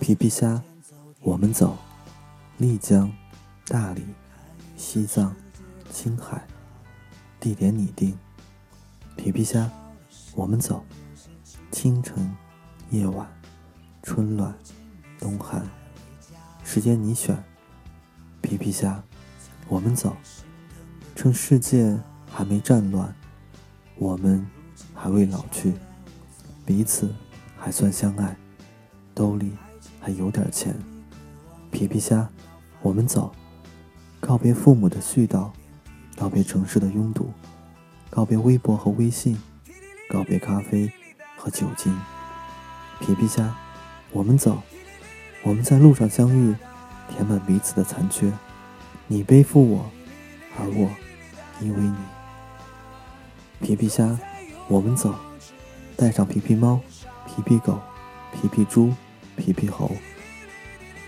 皮皮虾，我们走。丽江、大理、西藏、青海，地点你定。皮皮虾，我们走。清晨、夜晚、春暖、冬寒，时间你选。皮皮虾，我们走。趁世界还没战乱，我们还未老去，彼此还算相爱，兜里还有点钱。皮皮虾。我们走，告别父母的絮叨，告别城市的拥堵，告别微博和微信，告别咖啡和酒精。皮皮虾，我们走，我们在路上相遇，填满彼此的残缺。你背负我，而我依偎你。皮皮虾，我们走，带上皮皮猫、皮皮狗、皮皮猪、皮皮猴。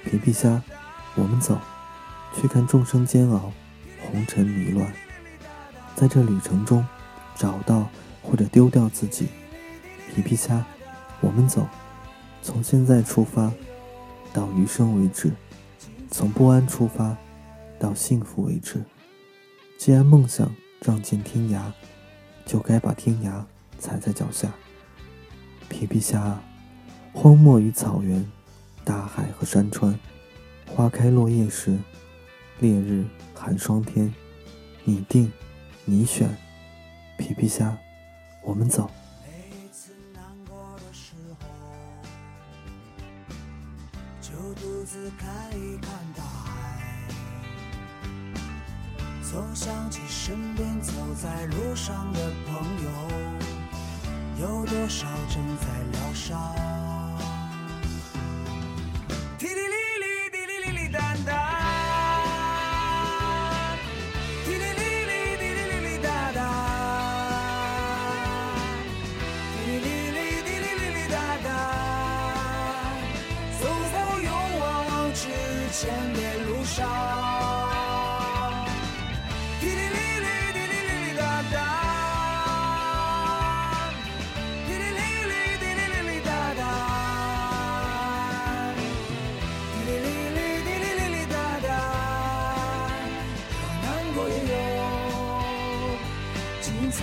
皮皮虾。我们走，去看众生煎熬，红尘迷乱，在这旅程中，找到或者丢掉自己。皮皮虾，我们走，从现在出发，到余生为止；从不安出发，到幸福为止。既然梦想仗剑天涯，就该把天涯踩在脚下。皮皮虾，荒漠与草原，大海和山川。花开落叶时，烈日寒霜天，你定，你选，皮皮虾，我们走。每次难过的时候，就独自看一看大海。总想起身边走在路上的朋友，有多少正在疗伤。前的路上。滴哩哩哩，滴哩哩哩哒哒，滴哩哩哩，滴哩哩哩哒哒，滴哩哩哩，滴哩哩哩哒哒。好难过也有精彩。